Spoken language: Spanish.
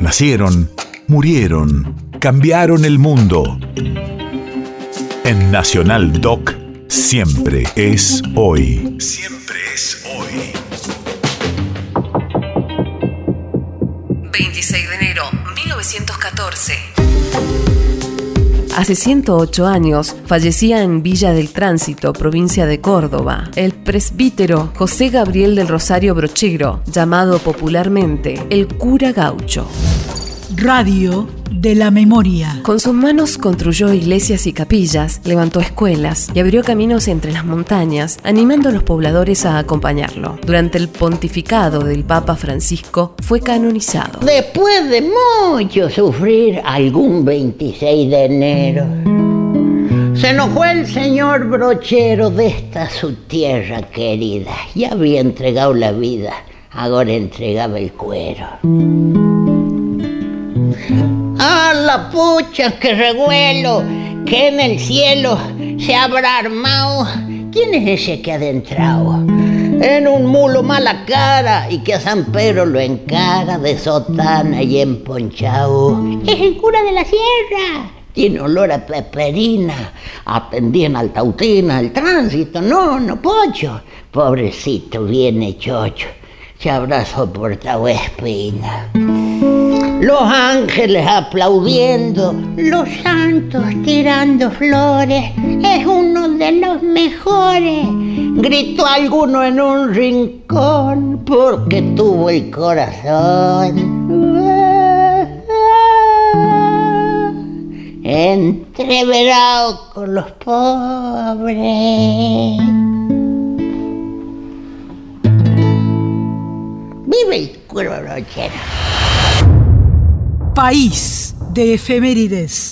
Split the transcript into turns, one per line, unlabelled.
Nacieron, murieron, cambiaron el mundo. En Nacional Doc, siempre es hoy. Siempre es hoy.
26 de enero 1914.
Hace 108 años fallecía en Villa del Tránsito, provincia de Córdoba, el presbítero José Gabriel del Rosario Brochero, llamado popularmente el cura gaucho.
Radio de la memoria.
Con sus manos construyó iglesias y capillas, levantó escuelas y abrió caminos entre las montañas, animando a los pobladores a acompañarlo. Durante el pontificado del Papa Francisco fue canonizado.
Después de mucho sufrir algún 26 de enero, se enojó el señor brochero de esta su tierra querida. Ya había entregado la vida, ahora entregaba el cuero. ¡Ah, la pucha, qué revuelo! Que en el cielo se habrá armado. ¿Quién es ese que ha adentrado? En un mulo mala cara y que a San Pedro lo encara de sotana y emponchado. Es el cura de la sierra. Tiene olor a peperina. Atendían al tautina, al tránsito. No, no, pocho. Pobrecito, viene chocho. Se habrá soportado espina los ángeles aplaudiendo, los santos tirando flores, es uno de los mejores. Gritó alguno en un rincón porque tuvo el corazón. Entreverado con los pobres. Vive el cuero brochero
país de efemérides.